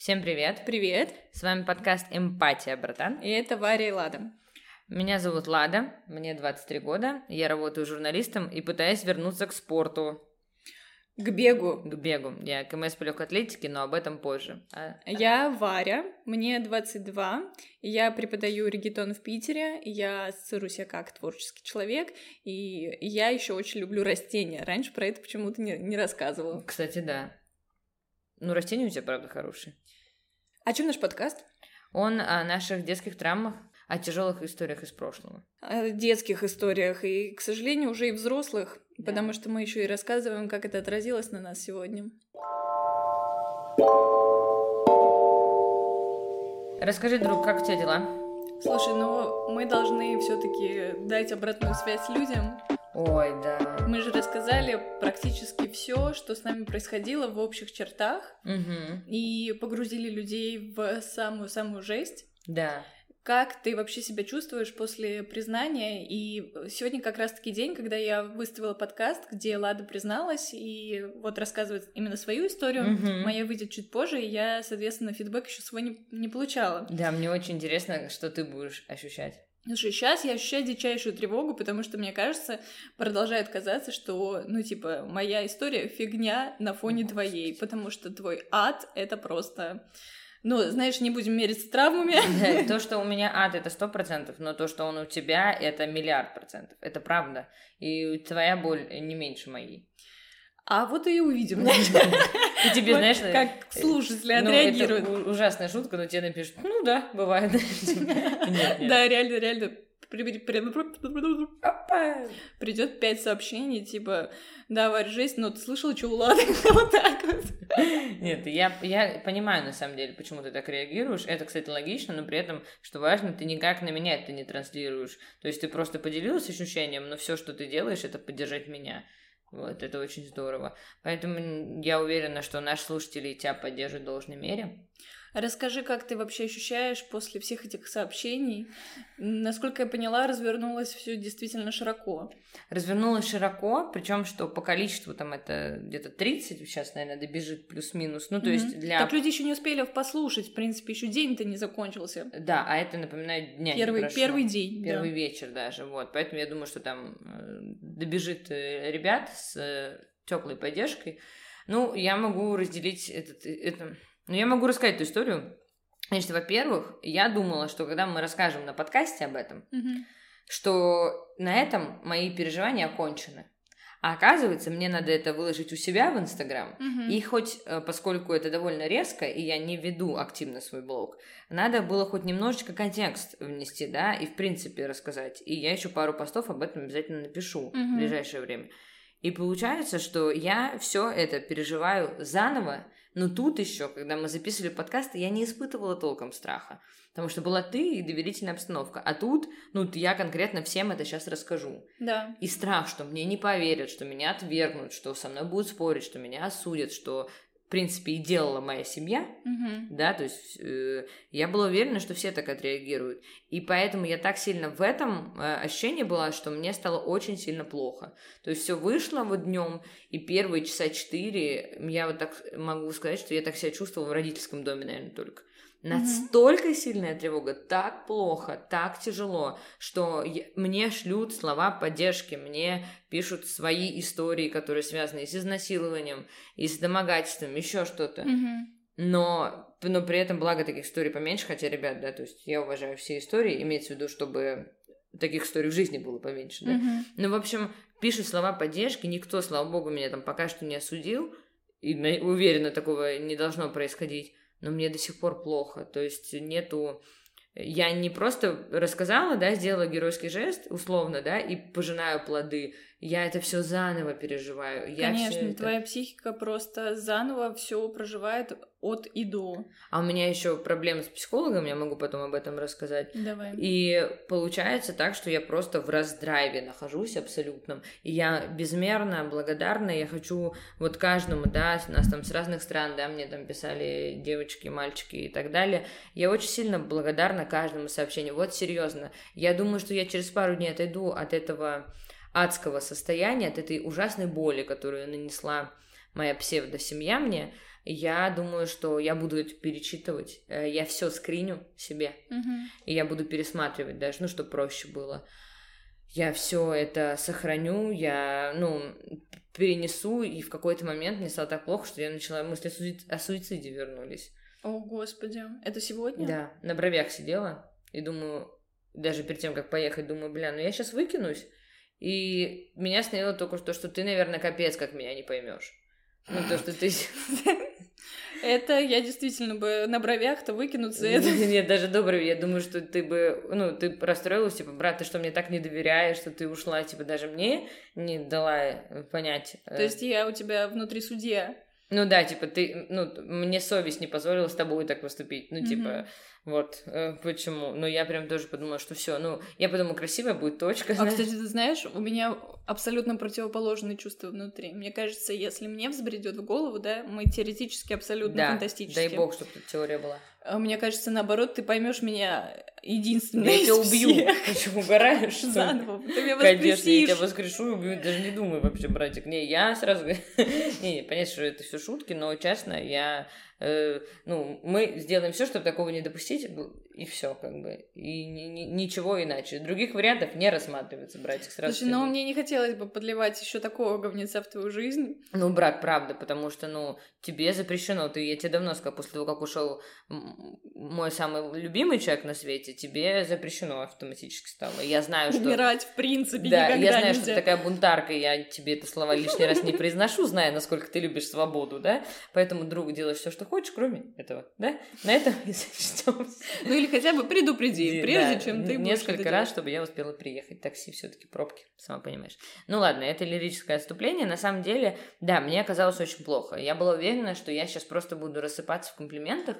Всем привет! Привет! С вами подкаст «Эмпатия, братан». И это Варя и Лада. Меня зовут Лада, мне 23 года, я работаю журналистом и пытаюсь вернуться к спорту. К бегу. К бегу. Я КМС по легкой атлетике, но об этом позже. А... Я Варя, мне 22, я преподаю регетон в Питере, я ассоциирую себя как творческий человек, и я еще очень люблю растения. Раньше про это почему-то не, не рассказывала. Кстати, да. Ну, растения у тебя, правда, хорошие. О чем наш подкаст? Он о наших детских травмах, о тяжелых историях из прошлого. О детских историях и, к сожалению, уже и взрослых, да. потому что мы еще и рассказываем, как это отразилось на нас сегодня. Расскажи, друг, как у тебя дела? Слушай, ну мы должны все-таки дать обратную связь людям. Ой, да. Мы же рассказали практически все, что с нами происходило в общих чертах, угу. и погрузили людей в самую-самую жесть. Да. Как ты вообще себя чувствуешь после признания? И сегодня как раз-таки день, когда я выставила подкаст, где Лада призналась и вот рассказывает именно свою историю. Угу. Моя выйдет чуть позже, и я, соответственно, фидбэк еще свой не, не получала. Да, мне очень интересно, что ты будешь ощущать. Слушай, сейчас я ощущаю дичайшую тревогу, потому что мне кажется, продолжает казаться, что, ну, типа, моя история фигня на фоне твоей, потому что твой ад — это просто... Ну, знаешь, не будем мериться травмами. Да, то, что у меня ад, это сто процентов, но то, что он у тебя, это миллиард процентов. Это правда. И твоя боль не меньше моей. А вот и увидим. И тебе, знаешь... Как слушатели отреагируют. Ну, это ужасная шутка, но тебе напишут, ну да, бывает. Да, реально, реально. Придет пять сообщений, типа, да, Варь, жесть, но ты слышала, что у Лады? Вот так вот. Нет, я, я понимаю, на самом деле, почему ты так реагируешь. Это, кстати, логично, но при этом, что важно, ты никак на меня это не транслируешь. То есть ты просто поделилась ощущением, но все, что ты делаешь, это поддержать меня. Вот, это очень здорово. Поэтому я уверена, что наши слушатели тебя поддержат в должной мере. Расскажи, как ты вообще ощущаешь после всех этих сообщений? Насколько я поняла, развернулось все действительно широко. Развернулось широко, причем что по количеству там это где-то 30, сейчас, наверное, добежит плюс-минус. Ну, то mm-hmm. есть для... Так люди еще не успели послушать, в принципе, еще день-то не закончился. Да, а это, напоминаю, дня первый. Первый день, Первый да. вечер даже, вот. Поэтому я думаю, что там э, добежит э, ребят с э, теплой поддержкой. Ну, я могу разделить этот, это, ну, я могу рассказать эту историю. Значит, во-первых, я думала, что когда мы расскажем на подкасте об этом, mm-hmm. что на этом мои переживания окончены. А оказывается, мне надо это выложить у себя в Инстаграм. Mm-hmm. И хоть, э, поскольку это довольно резко, и я не веду активно свой блог, надо было хоть немножечко контекст внести, да, и в принципе рассказать. И я еще пару постов об этом обязательно напишу mm-hmm. в ближайшее время. И получается, что я все это переживаю заново, но тут еще, когда мы записывали подкасты, я не испытывала толком страха. Потому что была ты и доверительная обстановка. А тут, ну, я конкретно всем это сейчас расскажу. Да. И страх, что мне не поверят, что меня отвергнут, что со мной будут спорить, что меня осудят, что в принципе, и делала моя семья, угу. да, то есть э, я была уверена, что все так отреагируют. И поэтому я так сильно в этом э, ощущении была, что мне стало очень сильно плохо. То есть все вышло вот днем, и первые часа четыре я вот так могу сказать, что я так себя чувствовала в родительском доме, наверное, только. Настолько mm-hmm. сильная тревога, так плохо, так тяжело, что я, мне шлют слова поддержки, мне пишут свои истории, которые связаны с изнасилованием, и с домогательством, еще что-то. Mm-hmm. Но, но при этом, благо, таких историй поменьше, хотя, ребят, да, то есть я уважаю все истории, имеется в виду, чтобы таких историй в жизни было поменьше, да. Mm-hmm. Ну, в общем, пишут слова поддержки, никто, слава богу, меня там пока что не осудил, и уверена, такого не должно происходить но мне до сих пор плохо. То есть нету... Я не просто рассказала, да, сделала геройский жест, условно, да, и пожинаю плоды. Я это все заново переживаю. Я Конечно, это... твоя психика просто заново все проживает от и до. А у меня еще проблемы с психологом, я могу потом об этом рассказать. Давай. И получается так, что я просто в раздрайве нахожусь абсолютном. И я безмерно благодарна, я хочу вот каждому, да, нас там с разных стран, да, мне там писали девочки, мальчики и так далее. Я очень сильно благодарна каждому сообщению. Вот серьезно. Я думаю, что я через пару дней отойду от этого адского состояния, от этой ужасной боли, которую нанесла моя псевдосемья мне, я думаю, что я буду это перечитывать. Э, я все скриню себе, Угу. и я буду пересматривать даже, ну, чтобы проще было. Я все это сохраню, я, ну, перенесу, и в какой-то момент мне стало так плохо, что я начала мысли о суиц- о суициде вернулись. О, господи. Это сегодня? Да, на бровях сидела и думаю, даже перед тем, как поехать, думаю, бля, ну я сейчас выкинусь. И меня остановило только то, что ты, наверное, капец, как меня не поймешь. Ну, то, что ты... Это я действительно бы на бровях-то выкинуть за это. Нет, даже добрый, я думаю, что ты бы, ну, ты расстроилась, типа, брат, ты что, мне так не доверяешь, что ты ушла, типа, даже мне не дала э, понять. э, То есть я у тебя внутри судья. Ну да, типа, ты, ну, мне совесть не позволила с тобой так поступить. Ну, типа, Мгм. Вот, э, почему. Но я прям тоже подумала, что все, ну, я подумала, красивая будет точка. А, знаешь. кстати, ты знаешь, у меня абсолютно противоположные чувства внутри. Мне кажется, если мне взбредет в голову, да, мы теоретически абсолютно да, фантастически. дай бог, чтобы тут теория была. А Мне кажется, наоборот, ты поймешь меня единственной Я из тебя убью. Ты что, угораешь, что? Заново. Ты меня Конечно, я воскресишь. тебя воскрешу и убью, даже не думаю вообще, братик. Не, я сразу... Не, понятно, что это все шутки, но честно, я... э, ну, мы сделаем все, чтобы такого не допустить, и все, как бы. И ни- ни- ничего иначе. Других вариантов не рассматривается, братик, сразу. Слушай, тебе ну мне не хотелось бы подливать еще такого говнеца в твою жизнь. Ну, брат, правда, потому что, ну, тебе запрещено. Ты, я тебе давно сказала, после того, как ушел мой самый любимый человек на свете, тебе запрещено автоматически стало. Я знаю, что... Умирать, в принципе, Да, я знаю, нельзя. что ты такая бунтарка, я тебе это слова лишний раз не произношу, зная, насколько ты любишь свободу, да? Поэтому, друг, делаешь все, что хочешь, кроме этого, да? На этом и зачтем. Ну или хотя бы предупреди, прежде Да, чем ты Несколько раз, чтобы я успела приехать. Такси все таки пробки, сама понимаешь. Ну ладно, это лирическое отступление. На самом деле, да, мне оказалось очень плохо. Я была уверена, что я сейчас просто буду рассыпаться в комплиментах,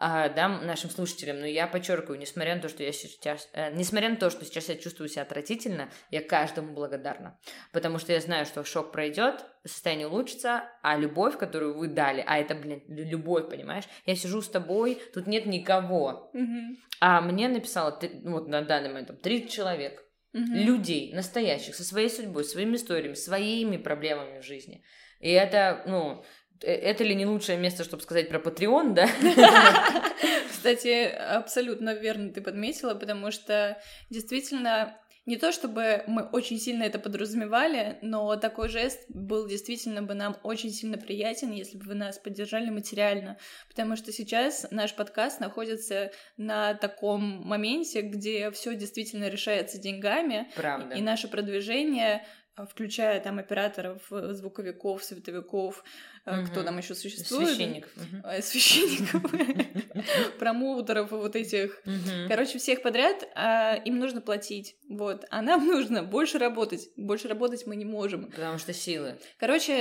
да, нашим слушателям, но я подчеркиваю, несмотря на то, что я сейчас, э, несмотря на то, что сейчас я чувствую себя отвратительно, я каждому благодарна, потому что я знаю, что шок пройдет, состояние улучшится, а любовь, которую вы дали, а это, блин, лю- любовь, понимаешь? Я сижу с тобой, тут нет никого, Мгм. а мне написало, ты- ну, вот на данный момент, 30 человек, Мгм. людей настоящих, со своей судьбой, своими историями, своими проблемами в жизни. И это, ну, это ли не лучшее место, чтобы сказать про Patreon, да? Кстати, абсолютно верно ты подметила, потому что действительно не то чтобы мы очень сильно это подразумевали, но такой жест был действительно бы нам очень сильно приятен, если бы вы нас поддержали материально, потому что сейчас наш подкаст находится на таком моменте, где все действительно решается деньгами, Правда. и наше продвижение, включая там операторов, э, звуковиков, световиков, э, кто там еще существует, Священников. Э, священников, промоутеров и вот этих. Мгм. Короче, всех подряд а, им нужно платить, вот, а нам нужно больше работать, больше работать мы не можем. Потому что силы. Короче,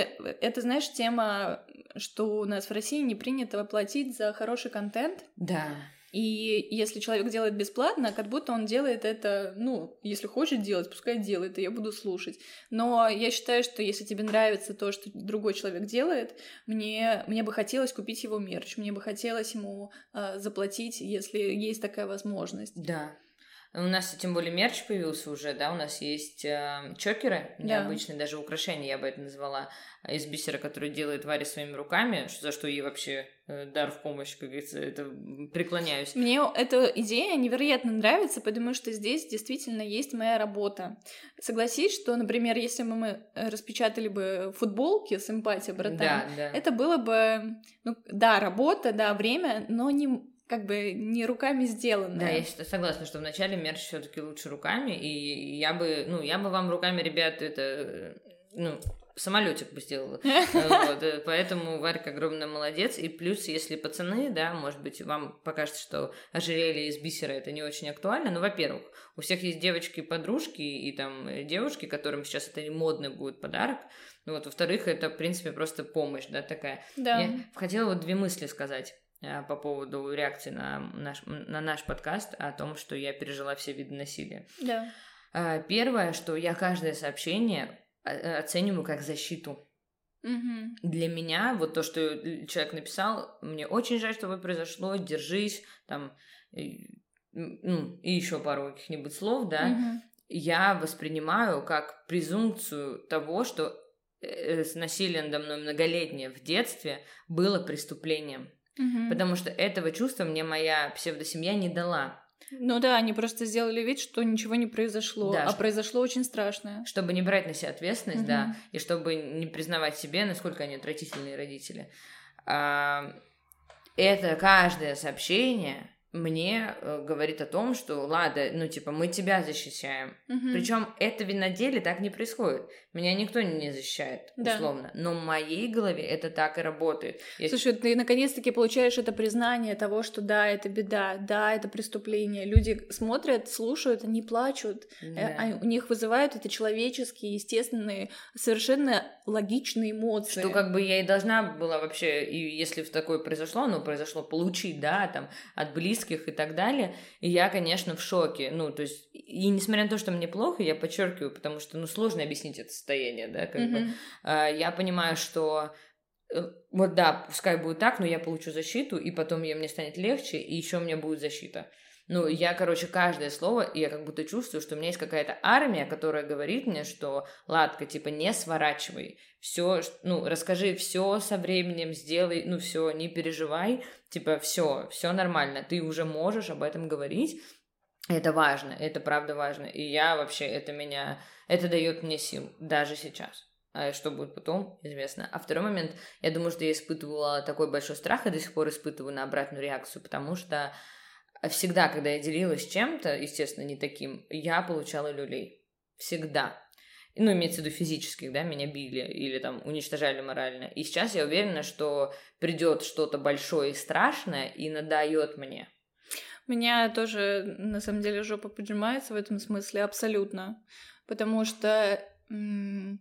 это, знаешь, тема, что у нас в России не принято платить за хороший контент, Да. И если человек делает бесплатно, как будто он делает это, ну, если хочет делать, пускай делает, и я буду слушать. Но я считаю, что если тебе нравится то, что другой человек делает, мне, мне бы хотелось купить его мерч, мне бы хотелось ему а, заплатить, если есть такая возможность. Да. У нас тем более мерч появился уже, да, у нас есть э, чокеры, Да. необычные, даже украшения, я бы это назвала, э, из бисера, который делает Варя своими руками, за что ей вообще э, дар в помощь, как говорится, это преклоняюсь. Мне эта идея невероятно нравится, потому что здесь действительно есть моя работа. Согласись, что, например, если бы мы распечатали бы футболки с эмпатией, братан, Да, да. это было бы, ну, да, работа, да, время, но не как бы не руками сделано. Да, я согласна, что вначале мерч все-таки лучше руками, и я бы, ну, я бы вам руками, ребят, это, э, ну, самолетик бы сделала. Вот, э, поэтому Варька огромная молодец. И плюс, если пацаны, да, может быть, вам покажется, что ожерелье из бисера это не очень актуально. Но, во-первых, у всех есть девочки-подружки и там э, девушки, которым сейчас это не модный будет подарок. Ну вот, во-вторых, это, в принципе, просто помощь, да, такая. Да. Я хотела вот две мысли сказать по поводу реакции на наш, на наш подкаст о том, что я пережила все виды насилия. Да. А, Первое, что я каждое сообщение э, оцениваю как защиту. Мгм. Для меня вот то, что человек написал, мне очень жаль, что это произошло, держись, там, и, ну, и еще пару каких-нибудь слов, да, Мгм. я воспринимаю как презумпцию того, что э, с насилием надо мной многолетнее в детстве было преступлением. Мгм. Потому что этого чувства мне моя псевдосемья не дала. Ну да, они просто сделали вид, что ничего не произошло, Да, а что- произошло очень страшное. Чтобы не брать на себя ответственность, Мгм. да, и чтобы не признавать себе, насколько они отвратительные родители. А, это каждое сообщение мне э, говорит о том, что ладно, ну типа мы тебя защищаем. Мгм. Причем это ведь на деле так не происходит. Меня никто не защищает, Да. условно. Но в моей голове это так и работает. Я- Слушай, ты наконец-таки получаешь это признание того, что да, это беда, да, это преступление. Люди смотрят, слушают, они плачут. Э, Да. а У них вызывают это человеческие, естественные, совершенно логичные эмоции. Что как бы я и должна была вообще, и если в такое произошло, оно произошло, получить, да, там, от близких и так далее. И я, конечно, в шоке. Ну, то есть, и несмотря на то, что мне плохо, я подчеркиваю, потому что, ну, сложно объяснить это состояние, да, как бы. Мгм. А, Я понимаю, что э, вот да, пускай будет так, но я получу защиту, и потом мне станет легче, и еще у меня будет защита. Ну, я, короче, каждое слово, и я как будто чувствую, что у меня есть какая-то армия, которая говорит мне, что, Ладка, типа, не сворачивай, все, ну, расскажи все со временем, сделай, ну, все, не переживай, типа, все, все нормально, ты уже можешь об этом говорить, это важно, это правда важно, и я вообще, это меня, это дает мне сил, даже сейчас. А что будет потом, известно. А второй момент, я думаю, что я испытывала такой большой страх, и до сих пор испытываю на обратную реакцию, потому что всегда, когда я делилась чем-то, естественно, не таким, я получала люлей. Всегда. Ну, имеется в виду физических, да, меня били или там уничтожали морально. И сейчас я уверена, что придет что-то большое и страшное и надает мне. Меня тоже, на самом деле, жопа поджимается в этом смысле абсолютно. Потому что м,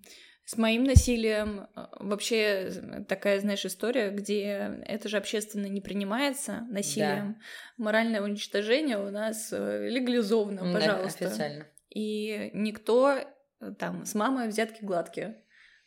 с моим насилием э, вообще такая, знаешь, история, где это же общественно не принимается насилием. Моральное уничтожение у нас э, легализовано, Да, пожалуйста. официально. И никто э, там с мамой взятки гладкие.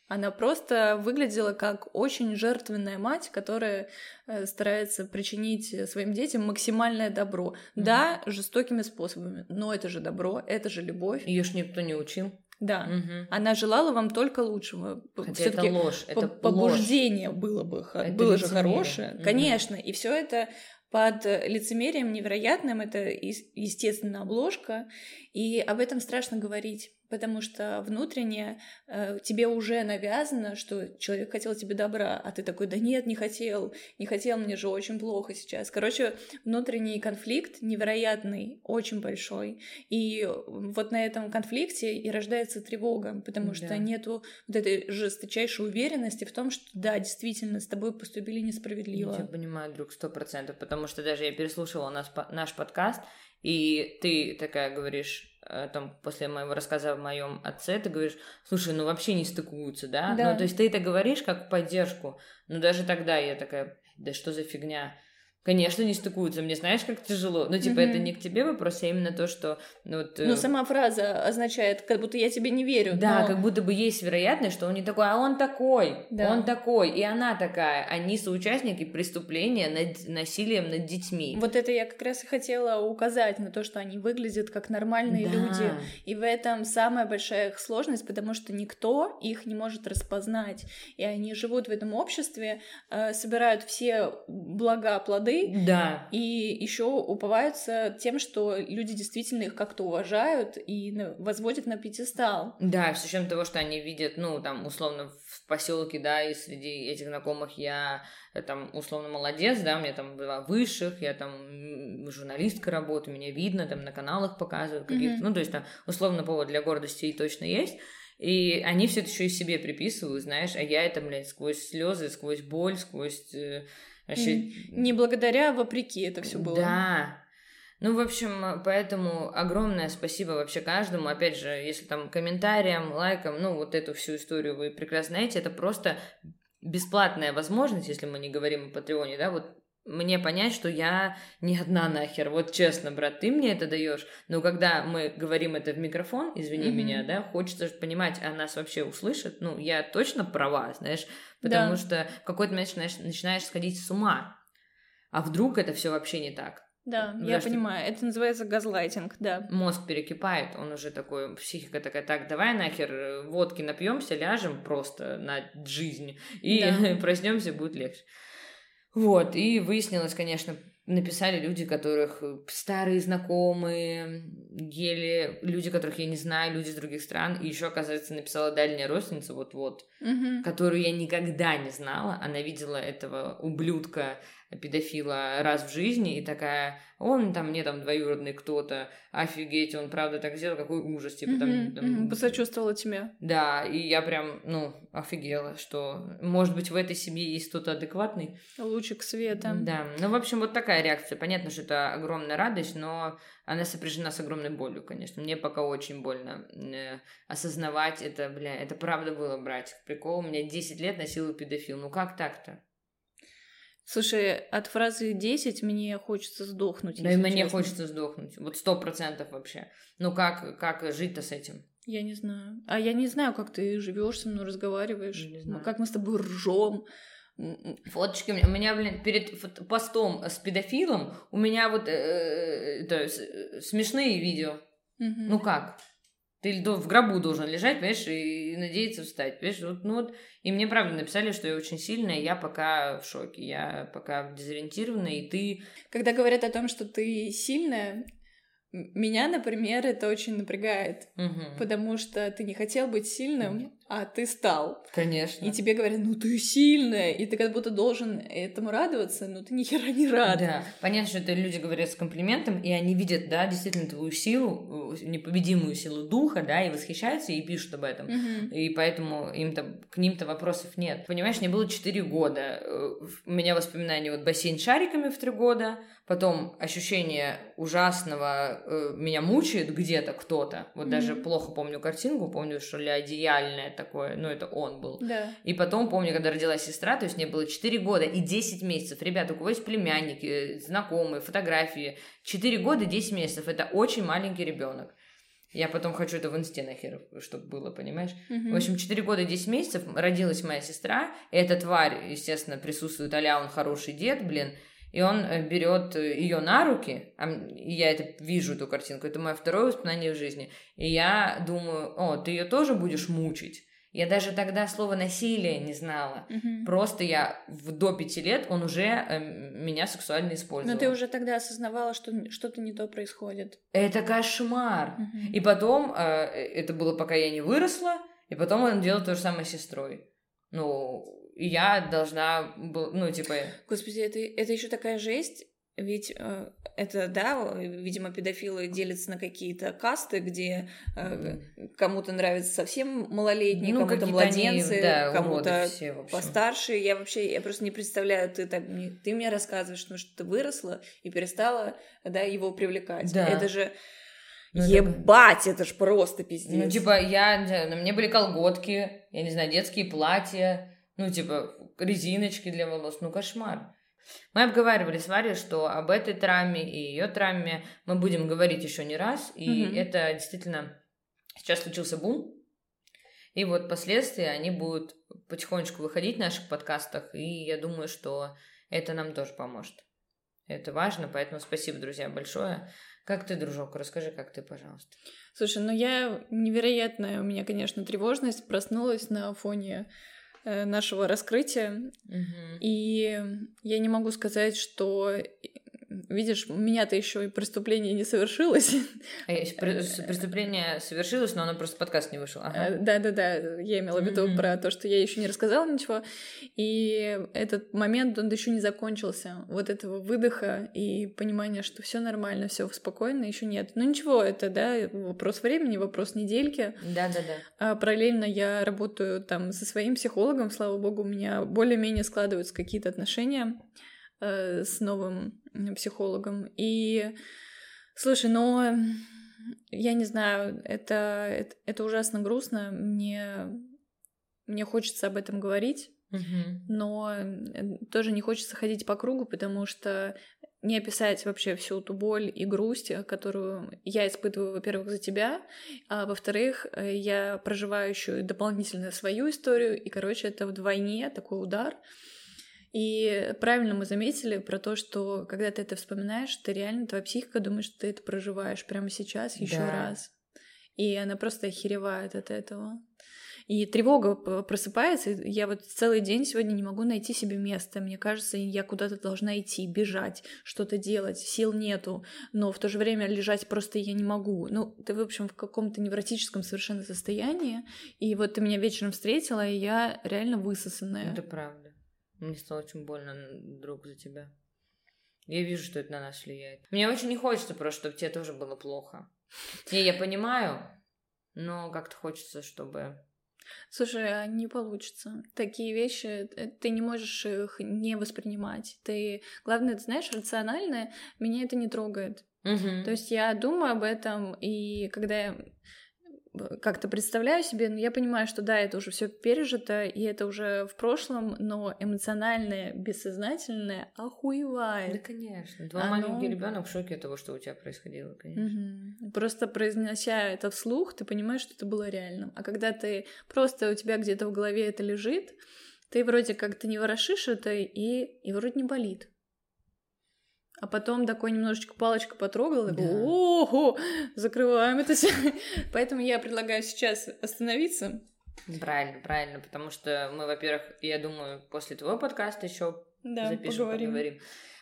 Она просто выглядела как очень жертвенная мать, которая э, старается причинить э, своим детям максимальное добро. Да, жестокими способами, но это же добро, это же любовь. Ее ж никто не учил. Да. Мгм. Она желала вам только лучшего. Хотя это ложь, это по- ложь. побуждение было бы, Это было же хорошее, Мгм. конечно, и все это под лицемерием невероятным, это ес- естественно обложка, и об этом страшно говорить, потому что внутренне э, тебе уже навязано, что человек хотел тебе добра, а ты такой, да нет, не хотел, не хотел, мне же очень плохо сейчас. Короче, внутренний конфликт невероятный, очень большой, и вот на этом конфликте и рождается тревога, потому Да. что нету вот этой жесточайшей уверенности в том, что да, действительно, с тобой поступили несправедливо. Я тебя понимаю, друг, сто процентов, потому что даже я переслушивала наш, наш подкаст, и ты такая говоришь, э, там, после моего рассказа о моем отце, ты говоришь, слушай, ну вообще не стыкуются, да? Да. Ну, то есть ты это говоришь как поддержку, но даже тогда я такая, да что за фигня? Конечно, не стыкуются. Мне знаешь, как тяжело. Ну, типа, Мгм. это не к тебе вопрос, а именно то, что... Ну, вот, э, Ну, сама фраза означает, как будто я тебе не верю. Да, но- как будто бы есть вероятность, что он не такой, а он такой, Да. он такой, и она такая. Они соучастники преступления над насилием над детьми. Вот это я как раз и хотела указать на то, что они выглядят как нормальные Да. люди. И в этом самая большая их сложность, потому что никто их не может распознать. И они живут в этом обществе, э, собирают все блага, плоды, Да. и еще уповаются тем, что люди действительно их как-то уважают и возводят на пьедестал. Да, с учетом того, что они видят, ну, там, условно, в поселке, да, и среди этих знакомых я, э, там, условно, молодец, да, у меня там была высших, я там журналистка работаю, меня видно, там, на каналах показывают каких-то, Мгм. ну, то есть, там, условно, повод для гордости и точно есть, и они все это еще и себе приписывают, знаешь, а я это, блядь, сквозь слезы, сквозь боль, сквозь э, вообще... Не благодаря, а вопреки это все было. Да. Ну, в общем, поэтому огромное спасибо вообще каждому. Опять же, если там комментариям, лайкам, ну, вот эту всю историю вы прекрасно знаете, это просто бесплатная возможность, если мы не говорим о Патреоне, да, вот мне понять, что я не одна нахер. Вот честно, брат, ты мне это даешь. Но когда мы говорим это в микрофон, извини Мгм. меня, да, хочется же понимать, а нас вообще услышат. Ну, я точно права, знаешь, потому Да. что в какой-то момент начинаешь, начинаешь сходить с ума. А вдруг это все вообще не так? Да, Да, я что- понимаю. Это называется газлайтинг, да. Мозг перекипает, он уже такой, психика такая, так, давай нахер э, водки напьемся, ляжем просто на жизнь, и Да. проснемся, будет легче. Вот, и выяснилось, конечно, написали люди, которых э, старые знакомые, еле люди, которых я не знаю, люди из других стран, и еще, оказывается, написала дальняя родственница, вот-вот, Мгм. которую я никогда не знала. Она видела этого ублюдка, педофила раз в жизни и такая, он там, мне там двоюродный кто-то, офигеть, он правда так сделал, какой ужас, типа там... Мгм, там-. Посочувствовала тебе. Да, и я прям, ну, офигела, что, может быть, в этой семье есть кто-то адекватный. Лучик света. Да, ну, в общем, вот такая реакция. Понятно, что это огромная радость, но она сопряжена с огромной болью, конечно. Мне пока очень больно э, осознавать это, бля, это правда было, братик. Прикол, у меня 10 лет насилую педофил. Ну как так-то? Слушай, от фразы 10 мне хочется сдохнуть. Да и мне честно. хочется сдохнуть. Вот сто процентов вообще. Ну как, как жить-то с этим? Я не знаю. А я не знаю, как ты живешь со мной, разговариваешь. Не знаю. Как мы с тобой ржем. Фоточки у меня, у меня, блин, перед постом с педофилом у меня вот э, э, это, с- э, смешные видео. мгм. Ну как? Ты до- в гробу должен лежать, понимаешь, и надеяться встать, понимаешь? Вот, ну вот, и мне правда написали, что я очень сильная, я пока в шоке, я пока дезориентирована, и ты... Когда говорят о том, что ты сильная, меня, например, это очень напрягает. Мгм. Потому что ты не хотел быть сильным, а ты стал. Конечно. И тебе говорят, ну ты сильная, и ты как будто должен этому радоваться, но ты ни хера не рад. Да, понятно, что это люди говорят с комплиментом, и они видят, да, действительно твою силу, э, непобедимую силу духа, да, и восхищаются, и пишут об этом. Мгм. И поэтому им-то, к ним-то вопросов нет. Понимаешь, мне было 4 года. э, У меня воспоминания вот бассейн шариками в 3 года, потом ощущение ужасного э, меня мучает где-то кто-то. Вот даже Мгм. плохо помню картинку, помню, что ли одеяльное такое, ну это он был. Да. И потом, помню, когда родилась сестра, то есть мне было 4 года и 10 месяцев. Ребята, у кого есть племянники, э, знакомые, фотографии. 4 года и 10 месяцев. Это очень маленький ребенок. Я потом хочу это в инсте нахер, чтобы было, понимаешь? Мгм. В общем, 4 года и 10 месяцев родилась моя сестра. И эта тварь, естественно, присутствует, а он хороший дед, блин. И он э, берет ее на руки, а я это вижу, эту картинку. Это мое второе воспоминание в жизни. И я думаю, о, ты ее тоже будешь мучить? Я даже тогда слово насилие не знала. Мгм. Просто я в, до пяти лет он уже э, меня сексуально использовал. Но ты уже тогда осознавала, что что-то не то происходит. Это кошмар. Мгм. И потом, э, это было пока я не выросла, и потом он делал то же самое с сестрой. Ну, и я должна была, ну, типа, Господи, это, это еще такая жесть. Ведь э, это, да, видимо, педофилы делятся на какие-то касты, где э, кому-то нравятся совсем малолетние, ну, кому-то младенцы, они, да, кому-то все, постарше. Я вообще, я просто не представляю, ты так мне, ты мне рассказываешь, ну, что ты выросла и перестала, да, его привлекать. Да. Это же Ну, это- ебать, это ж просто пиздец. Ну, типа, я, на мне были колготки, я не знаю, детские платья, ну, типа, резиночки для волос, ну, кошмар. Мы обговаривали с Варей, что об этой травме и ее травме мы будем говорить еще не раз, и Мгм. это действительно сейчас случился бум, и вот последствия, они будут потихонечку выходить в наших подкастах, и я думаю, что это нам тоже поможет. Это важно, поэтому спасибо, друзья, большое. Как ты, дружок, расскажи, как ты, пожалуйста. Слушай, ну я невероятная у меня, конечно, тревожность проснулась на фоне нашего раскрытия. Мгм. И я не могу сказать, что видишь, у меня-то еще и преступление не совершилось. А я- Преступление совершилось, но оно просто подкаст не вышел. Ага. Э, Да-да-да, я имела в виду про то, что я еще не рассказала ничего. И этот момент, он еще не закончился. Вот этого выдоха и понимания, что все нормально, все спокойно, еще нет. Ну ничего, это, да, вопрос времени, вопрос недельки. Да-да-да. А параллельно я работаю там со своим психологом, слава богу, у меня более-менее складываются какие-то отношения э, с новым психологом. И слушай, но я не знаю, это, это, это ужасно грустно. Мне, мне хочется об этом говорить, Мгм. но тоже не хочется ходить по кругу, потому что не описать вообще всю ту боль и грусть, э, которую я испытываю, во-первых, за тебя, а во-вторых, э, я проживаю еще дополнительно свою историю, и, короче, это вдвойне такой удар. И правильно мы заметили про то, что когда ты это вспоминаешь, ты реально, твоя психика думает, что ты это проживаешь прямо сейчас еще Да. раз. И она просто охеревает от этого. И тревога просыпается. и Я вот целый день сегодня не могу найти себе место. Мне кажется, я куда-то должна идти, бежать, что-то делать. Сил нету. Но в то же время лежать просто я не могу. Ну, ты, в общем, в каком-то невротическом совершенно состоянии. И вот ты меня вечером встретила, и я реально высосанная. Это правда. Мне стало очень больно, друг, за тебя. Я вижу, что это на нас влияет. Мне очень не хочется просто, чтобы тебе тоже было плохо. Не, я понимаю, но как-то хочется, чтобы... Слушай, а не получится. Такие вещи, э, ты не можешь их не воспринимать. Ты, главное, ты знаешь, рационально меня это не трогает. Мгм. То есть я думаю об этом, и когда я как-то представляю себе, ну, я понимаю, что да, это уже все пережито, и это уже в прошлом, но эмоциональное, бессознательное Да, охуевает. конечно. Твой Оно- маленький ребенок в шоке от того, что у тебя происходило, конечно. Мгм. Просто произнося это вслух, ты понимаешь, что это было реальным. А когда ты просто у тебя где-то в голове это лежит, ты вроде как ты не ворошишь это, и, и вроде не болит. А потом такой немножечко палочка потрогал, и Да. ого, закрываем это все. Поэтому я предлагаю сейчас остановиться. Правильно, правильно, потому что мы, во-первых, я думаю, после твоего подкаста еще Да, запишем, поговорим. поговорим.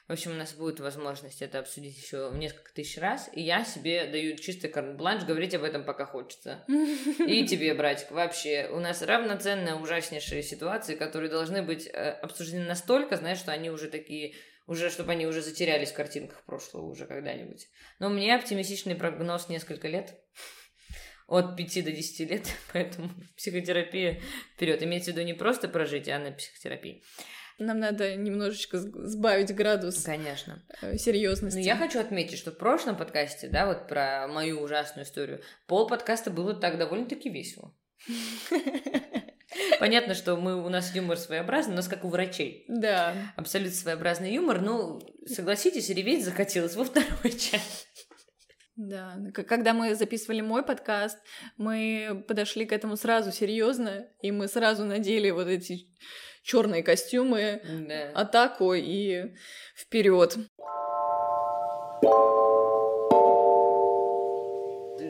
В общем, у нас будет возможность это обсудить еще в несколько тысяч раз, и я себе даю чистый карт-бланш говорить об этом, пока хочется. И тебе, братик, вообще. У нас равноценные ужаснейшие ситуации, которые должны быть э, обсуждены настолько, знаешь, что они уже такие, уже, чтобы они уже затерялись в картинках прошлого уже когда-нибудь. Но у меня оптимистичный прогноз несколько лет. От 5 до 10 лет, поэтому психотерапия вперед. Имеется в виду не просто прожить, а на психотерапии. Нам надо немножечко сбавить градус Конечно. серьезности. Но я хочу отметить, что в прошлом подкасте, да, вот про мою ужасную историю, пол подкаста было так довольно-таки весело. Понятно, что мы, у нас юмор своеобразный, у нас как у врачей. Да. Абсолютно своеобразный юмор, ну, согласитесь, реветь захотелось во второй части. Да, к- когда мы записывали мой подкаст, мы подошли к этому сразу серьезно, и мы сразу надели вот эти черные костюмы, Да. атаку и вперед.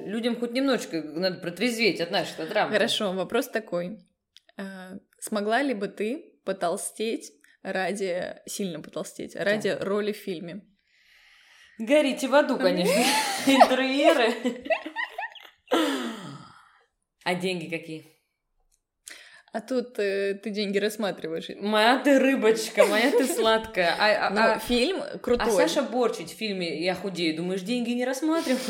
Людям хоть немножечко надо протрезветь от нашей драмы. Хорошо, вопрос такой: смогла ли бы ты потолстеть ради сильно потолстеть ради роли в фильме? Горите в аду, конечно. Интерьеры. А деньги какие? А тут э, ты деньги рассматриваешь. Моя ты рыбочка, моя ты сладкая. А, а- Ну, а- фильм а крутой. Саша Борчич в фильме «Я худею», думаешь, деньги не рассматривал?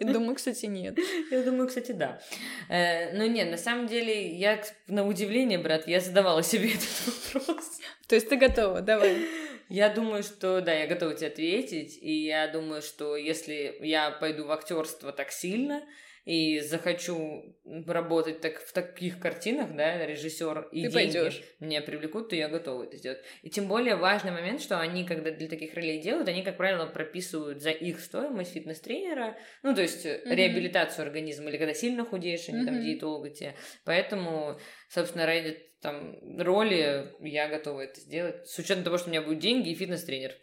Думаю, кстати, нет. Я думаю, кстати, да. Э, Ну нет, на самом деле, я, на удивление, брат, я задавала себе этот вопрос. То есть ты готова? Давай. Я думаю, что да, я готова тебе ответить, и я думаю, что если я пойду в актерство так сильно и захочу работать так в таких картинах, да, режиссер и Ты деньги пойдёшь. меня привлекут, то я готова это сделать. И тем более важный момент, что они, когда для таких ролей делают, они, как правило, прописывают за их стоимость фитнес-тренера, ну, то есть Мгм. реабилитацию организма, или когда сильно худеешь, они там Мгм. диетолога тебе. Поэтому, собственно, ради там роли я готова это сделать, с учетом того, что у меня будут деньги и фитнес-тренер.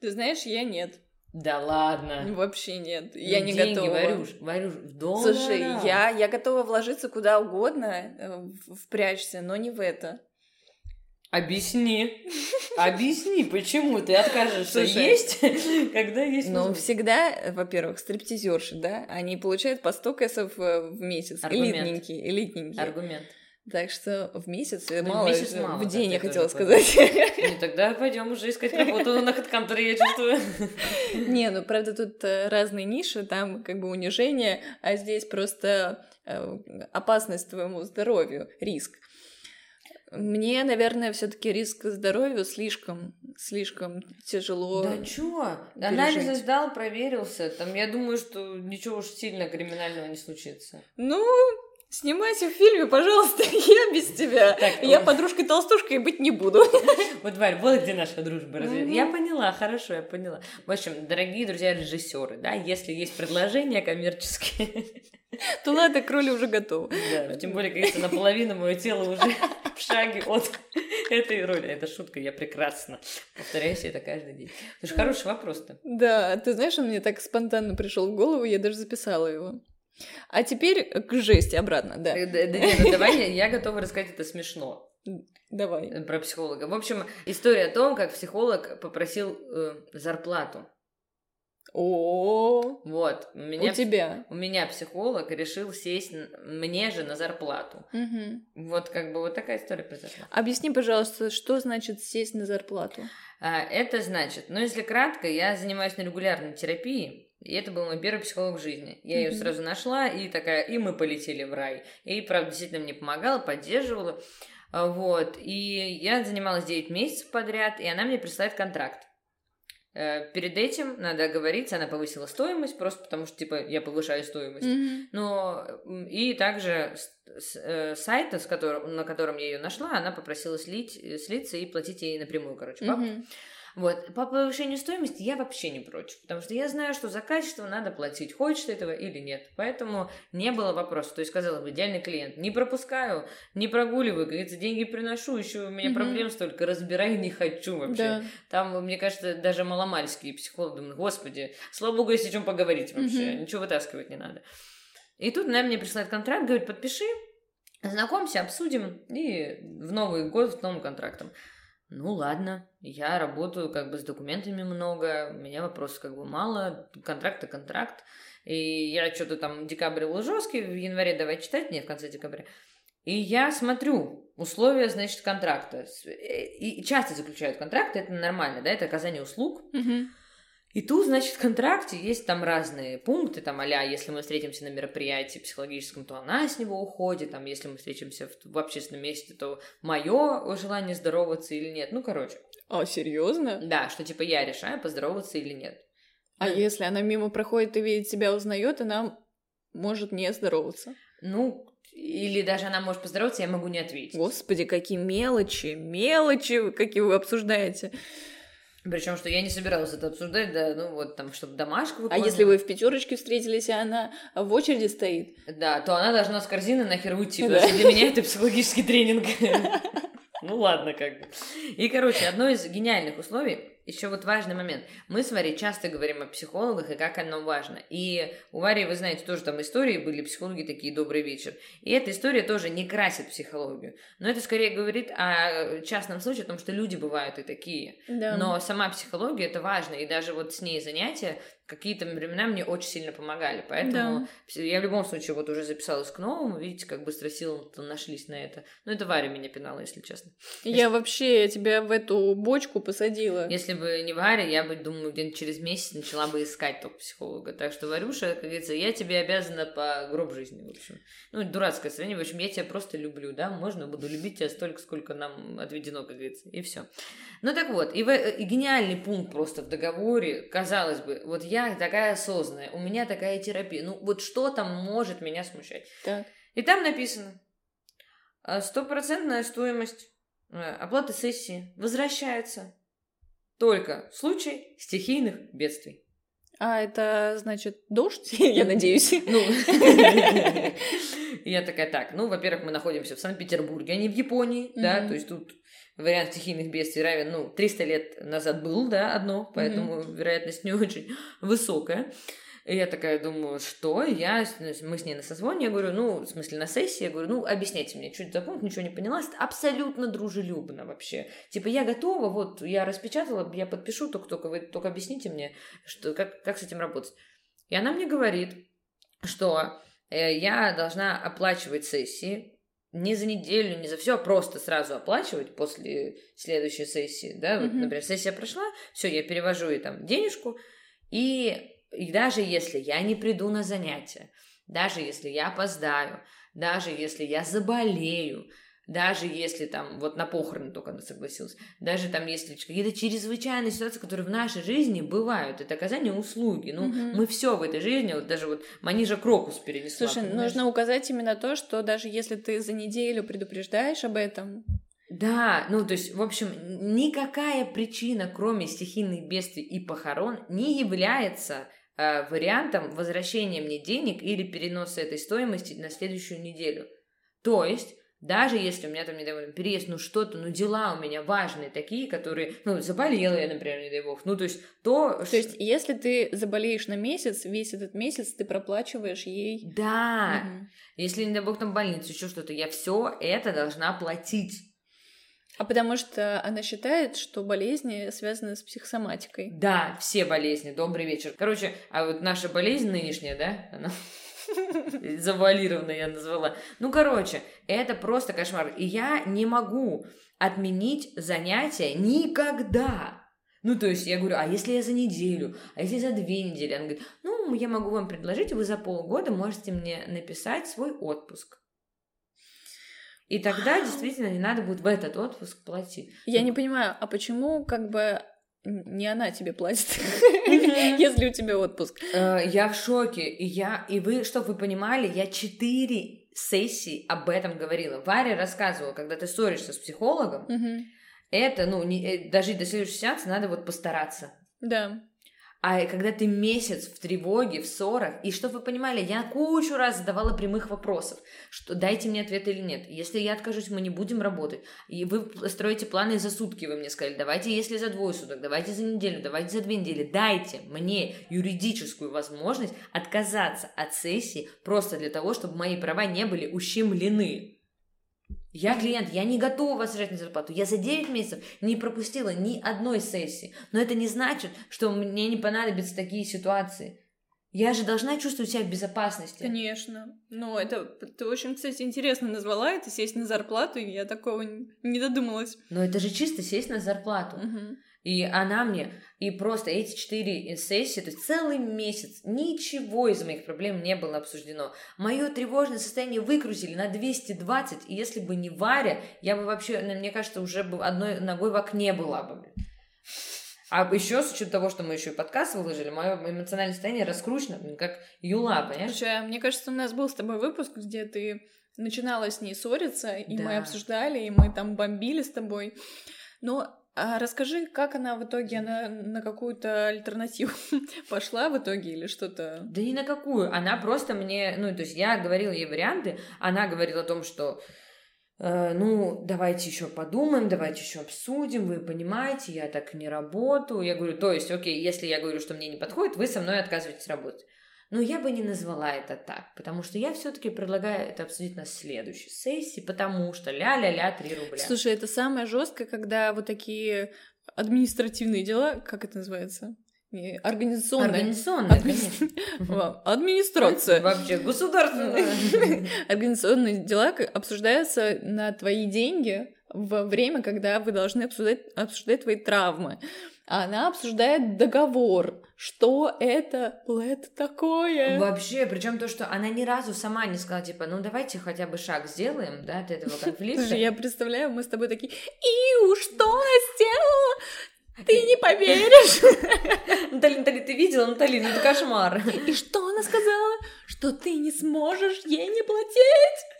Ты знаешь, я нет. Да ладно. Вообще нет. Я Ну, не деньги, готова. Варюш, Варюш, в долларах. Слушай, я, я готова вложиться куда угодно, э, впрячься, но не в это. Объясни. Объясни, почему ты откажешься Слушай, есть, когда есть Ну, всегда, во-первых, стриптизерши, да, они получают по 100 кэсов э, в месяц. Аргумент. Элитненькие, элитненькие. Аргумент. Так что в месяц э, Ну, в мало, месяц э, мало, в да, день я я хотела сказать. Ну, тогда пойдем уже искать работу на HeadHunter, я чувствую. Не, ну правда тут э, разные ниши, там как бы унижение, а здесь просто э, опасность твоему здоровью, риск. Мне, наверное, все-таки риск здоровью слишком, слишком тяжело. Да чё? пережить. Анализы сдал, проверился. Там, я думаю, что ничего уж сильно криминального не случится. Ну, снимайся в фильме, пожалуйста, я без тебя. Так, я ой. подружкой-толстушкой быть не буду. Вот, Варь, вот где наша дружба. разве- Мгм. Я поняла, хорошо, я поняла. В общем, дорогие друзья режиссеры, да, если есть предложения коммерческие, То ладно, к роли уже готова. да, тем более, конечно, наполовину мое тело уже в шаге от Это ирония, это шутка, я прекрасно повторяю себе это каждый день. Это же хороший вопрос-то. Да, ты знаешь, он мне так спонтанно пришел в голову, я даже записала его. А теперь к жести обратно, да. Да, да, нет, ну давай, я, готова рассказать это смешно. Давай. Про психолога. В общем, история о том, как психолог попросил э, зарплату. О, Вот. У меня, у тебя. у меня психолог решил сесть мне же на зарплату. Мгм. Вот как бы вот такая история произошла. Объясни, пожалуйста, что значит сесть на зарплату? А, это значит, ну если кратко, я занимаюсь на регулярной терапии, и это был мой первый психолог в жизни. Я ее сразу нашла, и такая, и мы полетели в рай. И, правда, действительно мне помогала, поддерживала. А, Вот. И я занималась 9 месяцев подряд, и она мне присылает контракт. Э, Перед этим надо оговориться, она повысила стоимость, просто потому что, типа, я повышаю стоимость. Мгм. Но и также с, с, э, сайта, с которым, на котором я ее нашла, она попросила слить, э, слиться и платить ей напрямую, короче, бабки. Мгм. Вот. По повышению стоимости я вообще не против, потому что я знаю, что за качество надо платить, хочешь ты этого или нет. Поэтому не было вопроса. То есть, казалось бы, идеальный клиент. Не пропускаю, не прогуливаю, как говорится, деньги приношу, еще у меня Мгм. проблем столько, разбирай не хочу вообще. Да. Там, мне кажется, даже маломальские психологи думают, господи, слава богу, есть о чем поговорить вообще, Мгм. ничего вытаскивать не надо. И тут она мне присылает контракт, говорит, подпиши, знакомься, обсудим, и в Новый год с новым контрактом. Ну ладно, я работаю как бы с документами много, у меня вопросов как бы мало, контракт и контракт. И я что-то там, декабрь был жесткий, в январе давай читать, нет, в конце декабря. И я смотрю условия, значит, контракта. Э, И часто заключают контракты, это нормально, да, это оказание услуг. Мгм. И тут, значит, в контракте есть там разные пункты, там, а если мы встретимся на мероприятии психологическом, то она с него уходит, там, если мы встретимся в, в общественном месте, то мое желание здороваться или нет. Ну, короче, А, серьезно? да, что типа я решаю, поздороваться или нет. А Ну, если она мимо проходит и видит тебя, узнает, она может не здороваться. Ну, или даже она может поздороваться, я могу не ответить. Господи, какие мелочи, мелочи, какие вы обсуждаете. Причем, что я не собиралась это обсуждать, да, ну вот там, чтобы домашку А выполнила. если вы в пятерочке встретились, и она в очереди стоит? Да, то она должна с корзины нахер уйти, Да. потому что для меня это психологический тренинг. Ну ладно, как бы. И, короче, одно из гениальных условий, еще вот важный момент. Мы с Варей часто говорим о психологах и как оно важно. И у Вари, вы знаете, тоже там истории были, психологи такие «добрый вечер». И эта история тоже не красит психологию. Но это скорее говорит о частном случае, о том, что люди бывают и такие. Да. Но сама психология это важно, и даже вот с ней занятия какие-то времена мне очень сильно помогали. Поэтому пс- я в любом случае вот уже записалась к новому, видите, как быстро силы нашлись на это. Ну, это Варя меня пинала, если честно. Я вообще тебя в эту бочку посадила. Если бы не Варя, я бы, думаю, где-нибудь через месяц начала бы искать только психолога. Так что, Варюша, как говорится, я тебе обязана по гроб жизни, в общем. Ну, дурацкое сравнение. В общем, я тебя просто люблю, да? Можно буду любить тебя столько, сколько нам отведено, как говорится. И все. Ну, так вот. И, в- и гениальный пункт просто в договоре. Казалось бы, вот я такая осознанная, у меня такая терапия. Ну, вот что там может меня смущать? Так. И там написано, а, стопроцентная стоимость э, оплаты сессии возвращается только в случае стихийных бедствий. А это значит дождь, я надеюсь. Ну, я такая, так, ну, во-первых, мы находимся в Санкт-Петербурге, а не в Японии, да, то есть тут вариант стихийных бедствий равен, ну, 300 лет назад был, да, одно, поэтому вероятность не очень высокая. И я такая думаю, что? Я, с- мы с ней на созвоне, я говорю, ну, в смысле, на сессии, я говорю, ну, объясняйте мне, что это за пункт, ничего не поняла, абсолютно дружелюбно вообще. Типа, я готова, вот, я распечатала, я подпишу, только, только вы только объясните мне, что, как, как с этим работать. И она мне говорит, что э, я должна оплачивать сессии не за неделю, не за все, а просто сразу оплачивать после следующей сессии, да, вот, Мгм. например, сессия прошла, все, я перевожу ей там денежку, и, и даже если я не приду на занятия, даже если я опоздаю, даже если я заболею, даже если там, вот на похороны только она согласилась, даже там если какие-то чрезвычайные ситуации, которые в нашей жизни бывают, это оказание услуги. Ну, Мгм. мы все в этой жизни, вот даже вот Манижа Крокус перенесла. Слушай, понимаешь? нужно указать именно то, что даже если ты за неделю предупреждаешь об этом, Да, ну то есть, в общем, никакая причина, кроме стихийных бедствий и похорон, не является э, вариантом возвращения мне денег или переноса этой стоимости на следующую неделю. То есть, Даже если у меня там, не дай бог, переезд, ну что-то, ну дела у меня важные такие, которые, ну, заболела я, например, не дай бог. Ну, то есть то... То есть если ты заболеешь на месяц, весь этот месяц ты проплачиваешь ей... Да. Угу. Если, не дай бог, там больницу, еще что-то, я все это должна платить. А потому что она считает, что болезни связаны с психосоматикой. Да, все болезни. Добрый вечер. Короче, а вот наша болезнь нынешняя, да, она завуалированная я назвала. Ну, короче, это просто кошмар. И я не могу отменить занятия никогда. Ну, то есть я говорю, а если я за неделю, а если за две недели? Она говорит, ну, я могу вам предложить, вы за полгода можете мне написать свой отпуск. И тогда действительно не надо будет в этот отпуск платить. Я не понимаю, а почему как бы не она тебе платит, если у тебя отпуск. Э, я в шоке. И я, и вы, чтобы вы понимали, я четыре сессии об этом говорила. Варя рассказывала, когда ты ссоришься с психологом, это, ну, не, э, даже до следующего сеанса надо вот постараться. Да. А когда ты месяц в тревоге, в ссорах, и чтобы вы понимали, я кучу раз задавала прямых вопросов, что дайте мне ответ или нет. Если я откажусь, мы не будем работать. И вы строите планы за сутки, вы мне сказали, давайте, если за двое суток, давайте за неделю, давайте за две недели. Дайте мне юридическую возможность отказаться от сессии просто для того, чтобы мои права не были ущемлены. Я клиент, я не готова возвращать на зарплату. Я за 9 месяцев не пропустила ни одной сессии. Но это не значит, что мне не понадобятся такие ситуации. Я же должна чувствовать себя в безопасности. Конечно. Ну, это ты очень, кстати, интересно назвала это сесть на зарплату, я такого не додумалась. Но это же чисто сесть на зарплату. Угу. И она мне, и просто эти четыре сессии, то есть целый месяц, ничего из моих проблем не было обсуждено. Мое тревожное состояние выкрутили на 220, и если бы не Варя, я бы вообще, мне кажется, уже бы одной ногой в окне была бы. А еще с учетом того, что мы еще и подкаст выложили, мое эмоциональное состояние раскручено, как юла, понимаешь? Слушай, а мне кажется, у нас был с тобой выпуск, где ты начинала с ней ссориться, и да. мы обсуждали, и мы там бомбили с тобой. Но а расскажи, как она в итоге, она на какую-то альтернативу пошла в итоге или что-то? Да ни на какую. Она просто мне, ну, то есть я говорила ей варианты, она говорила о том, что э, ну, давайте еще подумаем, давайте еще обсудим, вы понимаете, я так не работаю. Я говорю, то есть, окей, если я говорю, что мне не подходит, вы со мной отказываетесь работать. Но я бы не назвала это так, потому что я все-таки предлагаю это обсудить на следующей сессии, потому что ля-ля-ля 3 рубля. Слушай, это самое жесткое, когда вот такие административные дела, как это называется? Организационная. Организационная, конечно. Администрация. Вообще государственная. Организационные дела обсуждаются на твои деньги во время, когда вы должны обсуждать, обсуждать твои травмы. Она обсуждает договор. Что это, это такое? Вообще, причем то, что она ни разу сама не сказала, типа, ну давайте хотя бы шаг сделаем, да, от этого конфликта. Слушай, я представляю, мы с тобой такие, Иу, что она сделала? Ты не поверишь. Натали, Натали, ты видела, Натали, ну это кошмар. И что она сказала? Что ты не сможешь ей не платить?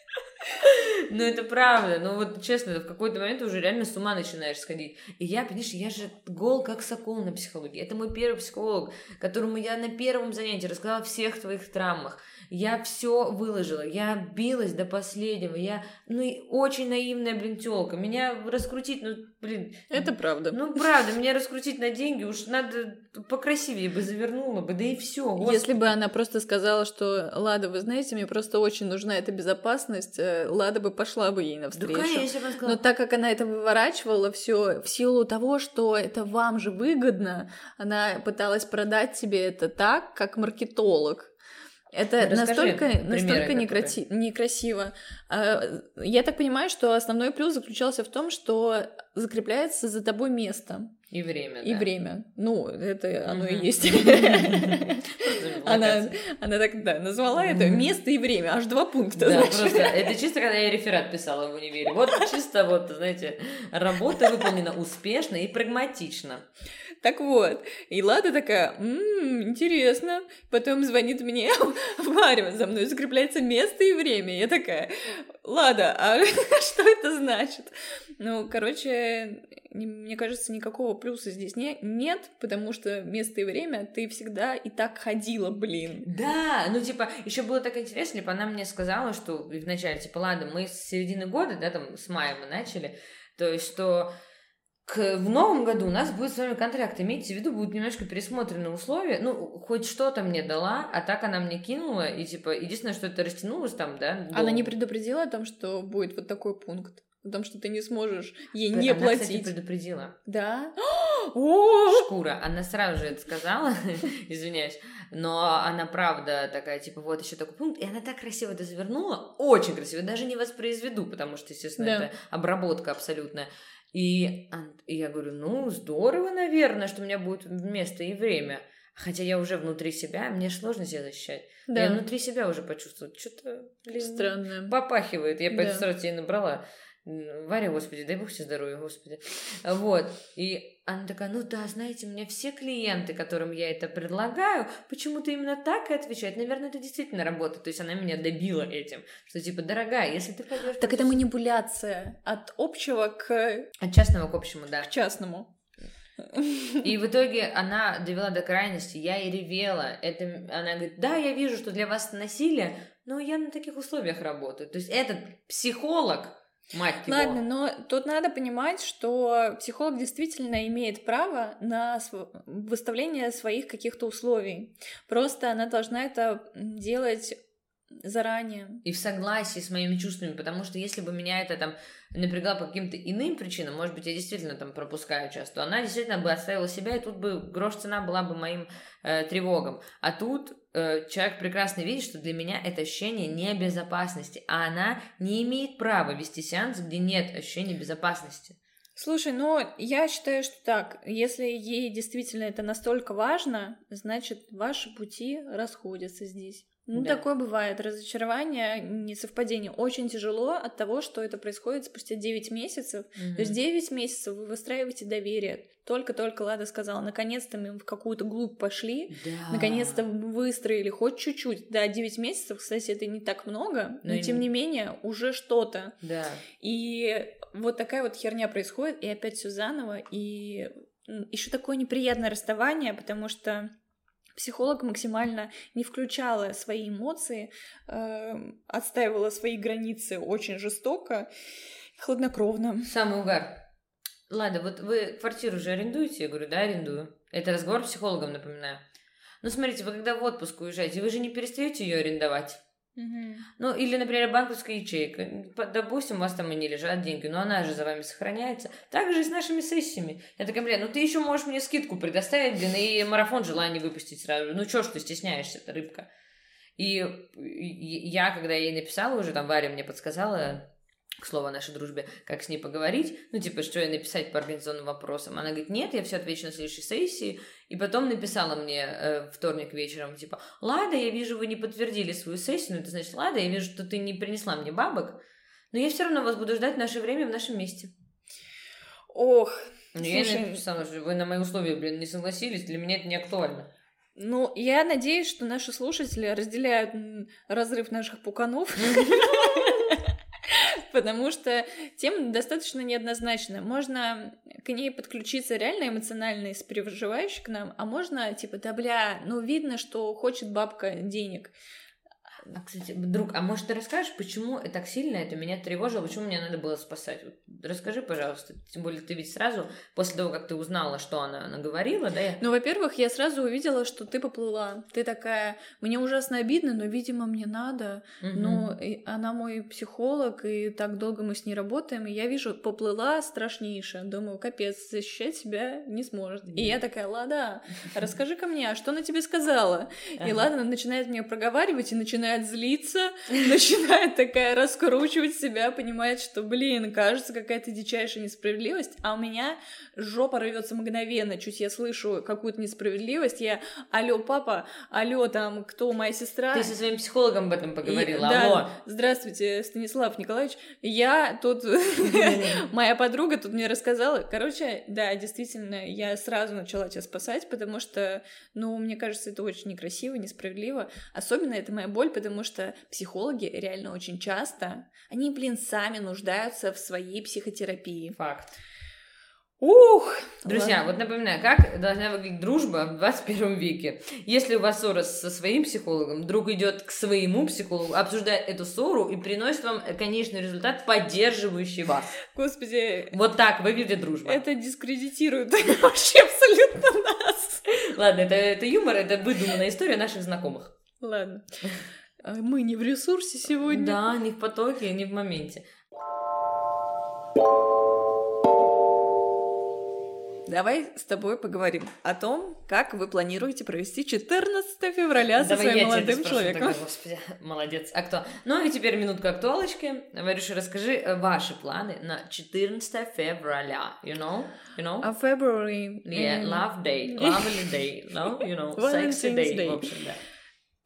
Ну, это правда. Ну, вот честно, в какой-то момент уже реально с ума начинаешь сходить. И я, понимаешь, я же гол как сокол на психологии. Это мой первый психолог, которому я на первом занятии рассказала о всех твоих травмах. Я все выложила, я билась до последнего, я, ну, и очень наивная, блин, тёлка. Меня раскрутить, ну, блин... Это правда. Ну, правда, меня раскрутить на деньги, уж надо покрасивее бы завернула бы, да и все. Если бы она просто сказала, что, Лада, вы знаете, мне просто очень нужна эта безопасность, Лада бы пошла бы ей навстречу. Да, конечно, сказала... Но так как она это выворачивала все в силу того, что это вам же выгодно, она пыталась продать тебе это так, как маркетолог. Это Расскажи настолько, настолько некраси- некрасиво. А, я так понимаю, что основной плюс заключался в том, что закрепляется за тобой место. И время. И да. время. Ну, это оно и есть. Она, она так, да, назвала это место и время, аж два пункта. Да, просто это чисто, когда я реферат писала в универе. Вот чисто вот, знаете, работа выполнена успешно и прагматично. Так вот, и Лада такая, м-м, интересно. Потом звонит мне Варя, за мной закрепляется место и время. Я такая, Лада, а что это значит? Ну, короче, мне кажется, никакого плюса здесь не, нет, потому что место и время ты всегда и так ходила, блин. Да, ну, типа, еще было так интересно, типа, она мне сказала, что вначале, типа, ладно, мы с середины года, да, там, с мая мы начали, то есть, что к, в новом году у нас будет с вами контракт. Имейте в виду, будут немножко пересмотрены условия. Ну, хоть что-то мне дала, а так она мне кинула, и типа, единственное, что это растянулось там, да. До... Она не предупредила о том, что будет вот такой пункт? О том, что ты не сможешь ей не она, платить. Она, кстати, предупредила. Да? Шкура. Она сразу же это сказала, извиняюсь. Но она правда такая, типа, вот еще такой пункт. И она так красиво это завернула. Очень красиво. Даже не воспроизведу, потому что, естественно, да. это обработка абсолютная. И, и я говорю, ну, здорово, наверное, что у меня будет место и время. Хотя я уже внутри себя, мне сложно себя защищать. Да. Я внутри себя уже почувствовала, что-то, Странное. попахивает. Я поэтому да. сразу тебе набрала. Варя, господи, дай бог тебе здоровья, господи. Вот. И она такая, ну да, знаете, у меня все клиенты, которым я это предлагаю, почему-то именно так и отвечают. Наверное, это действительно работает. То есть она меня добила этим, что типа, дорогая, если ты пойдешь... Так это манипуляция от общего к... От частного к общему, да. К частному. И в итоге она довела до крайности, я и ревела. Это, она говорит, да, я вижу, что для вас насилие, но я на таких условиях работаю. То есть этот психолог, Мать его. Ладно, но тут надо понимать, что психолог действительно имеет право на выставление своих каких-то условий. Просто она должна это делать заранее. И в согласии с моими чувствами, потому что если бы меня это там напрягало по каким-то иным причинам, может быть, я действительно там пропускаю часто, то она действительно бы оставила себя, и тут бы грош цена была бы моим э, тревогам. А тут человек прекрасно видит, что для меня это ощущение небезопасности, а она не имеет права вести сеанс, где нет ощущения безопасности. Слушай, ну я считаю, что так, если ей действительно это настолько важно, значит, ваши пути расходятся здесь. Ну, да. такое бывает. Разочарование, несовпадение. Очень тяжело от того, что это происходит спустя 9 месяцев. Угу. То есть 9 месяцев вы выстраиваете доверие. Только-только Лада сказала, наконец-то мы в какую-то глубь пошли, да. наконец-то выстроили хоть чуть-чуть. Да, 9 месяцев, кстати, это не так много, но, но тем не менее уже что-то. Да. И вот такая вот херня происходит, и опять все заново, и еще такое неприятное расставание, потому что Психолог максимально не включала свои эмоции, э, отстаивала свои границы очень жестоко, хладнокровно. Самый угар. Ладно, вот вы квартиру уже арендуете? Я говорю, да, арендую. Это разговор с психологом, напоминаю. Ну, смотрите, вы когда в отпуск уезжаете, вы же не перестаете ее арендовать. Ну, или, например, банковская ячейка. Допустим, у вас там и не лежат деньги, но она же за вами сохраняется. Так же и с нашими сессиями. Я такая, блин, ну ты еще можешь мне скидку предоставить, блин, и марафон желания выпустить сразу. Ну, чё ж ты стесняешься, это рыбка. И я, когда ей написала уже, там Варя мне подсказала, к слову о нашей дружбе, как с ней поговорить, ну, типа, что ей написать по организационным вопросам. Она говорит, нет, я все отвечу на следующей сессии, и потом написала мне э, вторник вечером, типа, Лада, я вижу, вы не подтвердили свою сессию, ну, это значит, Лада, я вижу, что ты не принесла мне бабок, но я все равно вас буду ждать в наше время в нашем месте. Ох, ну, слушай... Я написала, что вы на мои условия, блин, не согласились, для меня это не актуально. Ну, я надеюсь, что наши слушатели разделяют разрыв наших пуканов. потому что тема достаточно неоднозначная. Можно к ней подключиться реально эмоционально и сопереживающе к нам, а можно, типа, да бля, ну видно, что хочет бабка денег. А, кстати, друг, а может ты расскажешь, почему так сильно это меня тревожило, почему мне надо было спасать? Расскажи, пожалуйста. Тем более ты ведь сразу, после того, как ты узнала, что она наговорила, да? Я... Ну, во-первых, я сразу увидела, что ты поплыла. Ты такая, мне ужасно обидно, но, видимо, мне надо. Угу. Ну, она мой психолог, и так долго мы с ней работаем, и я вижу, поплыла страшнейшая. Думаю, капец, защищать себя не сможет. Да. И я такая, Лада, расскажи ко мне, а что она тебе сказала? И Лада начинает мне проговаривать и начинает начинает злиться, начинает такая раскручивать себя, понимает, что, блин, кажется, какая-то дичайшая несправедливость, а у меня жопа рвется мгновенно, чуть я слышу какую-то несправедливость, я, алло, папа, алло, там, кто моя сестра? Ты со своим психологом об этом поговорила, И- да, алло. Здравствуйте, Станислав Николаевич. Я тут... Моя подруга тут мне рассказала. Короче, да, действительно, я сразу начала тебя спасать, потому что, ну, мне кажется, это очень некрасиво, несправедливо. Особенно это моя боль, потому что психологи реально очень часто, они, блин, сами нуждаются в своей психотерапии. Факт. Ух! Друзья, ладно. вот напоминаю, как должна выглядеть дружба в 21 веке. Если у вас ссора со своим психологом, друг идет к своему психологу, обсуждает эту ссору и приносит вам конечный результат, поддерживающий вас. Господи, Вот так выглядит дружба. это дискредитирует вообще абсолютно нас. Ладно, это, это юмор, это выдуманная история наших знакомых. Ладно. А Мы не в ресурсе сегодня. Да, не в потоке, не в моменте. Давай с тобой поговорим о том, как вы планируете провести 14 февраля со Давай своим молодым спрошу человеком. тогда, господи, молодец. А кто? Ну и теперь минутка актуалочки. Варюша, расскажи э, ваши планы на 14 февраля. You know? You know? А February... Yeah, м, love day, lovely day, no? You know, sexy day, Day. в общем, да.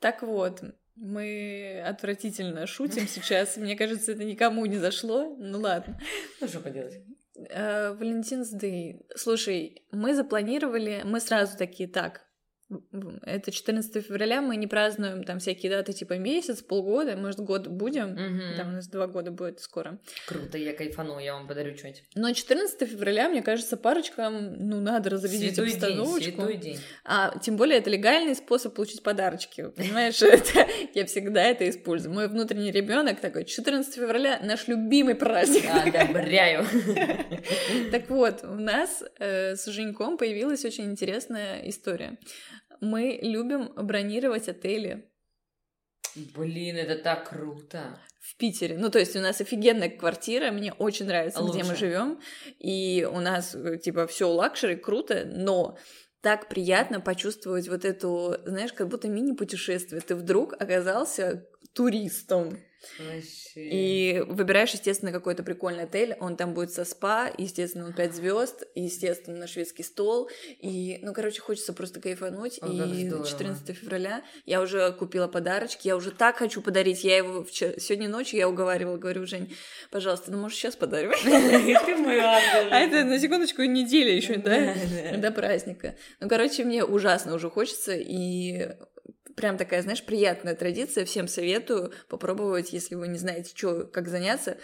Так вот, мы отвратительно шутим сейчас. Мне кажется, это никому не зашло. Ну ладно. Ну, что поделать? Э, Valentine's Day. Слушай, мы запланировали, мы сразу такие, так, это 14 февраля, мы не празднуем там всякие даты типа месяц, полгода, может, год будем. Мгм. Там у нас два года будет скоро. Круто, я кайфану, я вам подарю что-нибудь. Но 14 февраля, мне кажется, парочкам, ну, надо разрядить Святой день, обстановочку. святой день. А тем более это легальный способ получить подарочки. Понимаешь, это, я всегда это использую. Мой внутренний ребенок такой, 14 февраля наш любимый праздник. Одобряю. Так вот, у нас э, с Женьком появилась очень интересная история. Мы любим бронировать отели Блин, это так круто. в Питере. Ну, то есть у нас офигенная квартира, мне очень нравится, где мы Лучше. живем, и у нас э, типа все luxury, круто, но так приятно почувствовать вот эту, знаешь, как будто мини-путешествие. Ты вдруг оказался туристом. Вообще. И выбираешь, естественно, какой-то прикольный отель, он там будет со спа, естественно, он 5 звезд, естественно, на шведский стол. И, ну, короче, хочется просто кайфануть. О, и здорово. 14 февраля я уже купила подарочки, я уже так хочу подарить. Я его вчера, сегодня ночью я уговаривала, говорю, Жень, пожалуйста, ну, может, сейчас подарю. Ты мой ангел. А это, на секундочку, неделя еще, да. До праздника. Ну, короче, мне ужасно уже хочется, и прям такая, знаешь, приятная традиция. Всем советую попробовать, если вы не знаете, что, как заняться,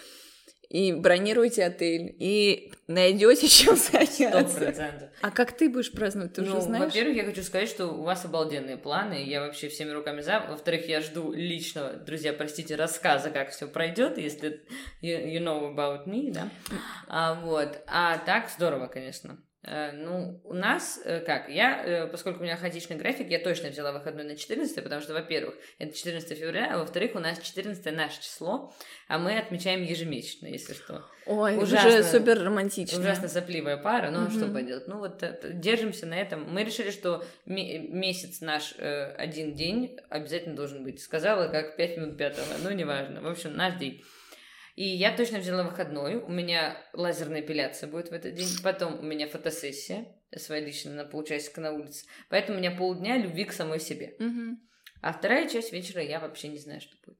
и бронируйте отель, и найдете чем Сто заняться. процентов. А как ты будешь праздновать, ты ну, уже знаешь? во-первых, я хочу сказать, что у вас обалденные планы, я вообще всеми руками за. Во-вторых, я жду личного, друзья, простите, рассказа, как все пройдет, если you, you know about me, да. А, вот. А так здорово, конечно. Э, Ну, у нас, э, как, я, э, поскольку у меня хаотичный график, я точно взяла выходной на 14, потому что, во-первых, это 14 февраля, а во-вторых, у нас 14 наше число, а мы отмечаем ежемесячно, если что. Ой, Ужасно. уже супер романтично. Ужасно сопливая пара, но что Мгм. поделать. Ну вот держимся на этом. Мы решили, что ме- месяц наш один день обязательно должен быть. Сказала, как 5 минут пятого, ну неважно. В общем, наш день. И я точно взяла выходной. У меня лазерная эпиляция будет в этот день. Потом у меня фотосессия своя личная на полчасика на улице. Поэтому у меня полдня любви к самой себе. А вторая часть вечера я вообще не знаю, что будет.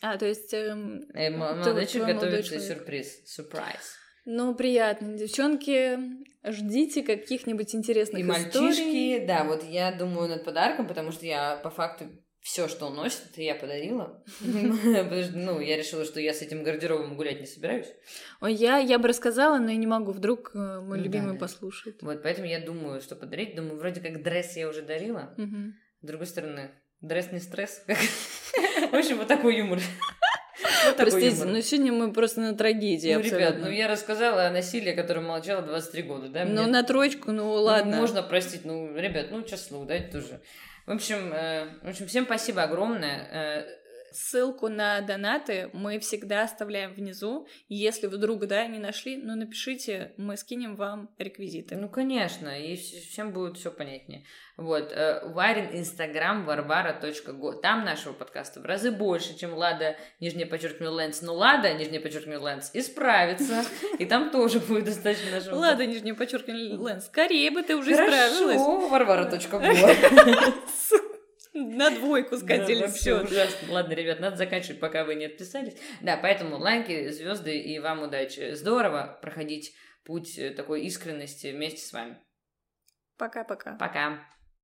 А, то есть... эм, Э, молодой человек молодой готовится сюрприз. Сюрприз. Ну, приятно. Девчонки, ждите каких-нибудь интересных И историй. мальчишки, да, вот я думаю над подарком, потому что я по факту все, что он носит, это я подарила. Потому что, Ну, я решила, что я с этим гардеробом гулять не собираюсь. Ой, я, я бы рассказала, но я не могу. Вдруг э, мой Ну да, любимый да. послушает. Вот, поэтому я думаю, что подарить. Думаю, вроде как дресс я уже дарила. С другой стороны, дресс не стресс. В общем, вот такой юмор. Вот Простите, но сегодня мы просто на трагедии Ну, ребят, ну я рассказала о насилии, которое молчала 23 года, да? Ну, Мне на троечку, ну Ну, ладно. Можно простить, ну, ребят, ну, честно, дайте тоже. В общем, э, в общем, всем спасибо огромное. Э, Ссылку на донаты мы всегда оставляем внизу. Если вдруг, да, не нашли, ну напишите, мы скинем вам реквизиты. Ну, конечно, и всем будет все понятнее. Вот, э, Варин Инстаграм варвара.го. Там нашего подкаста в разы больше, чем Лада, нижнее подчеркивание, Лэнс. Но Лада, нижнее подчеркивание, Лэнс, исправится. И там тоже будет достаточно нашего... Лада, нижнее подчеркивание, Лэнс. Скорее бы ты уже исправилась. Хорошо, варвара.го. На двойку скатились, да, все. ужасно. Ладно, ребят, надо заканчивать, пока вы не отписались. Да, поэтому лайки, звезды и вам удачи. Здорово проходить путь такой искренности вместе с вами. Пока-пока. Пока. -пока. Пока.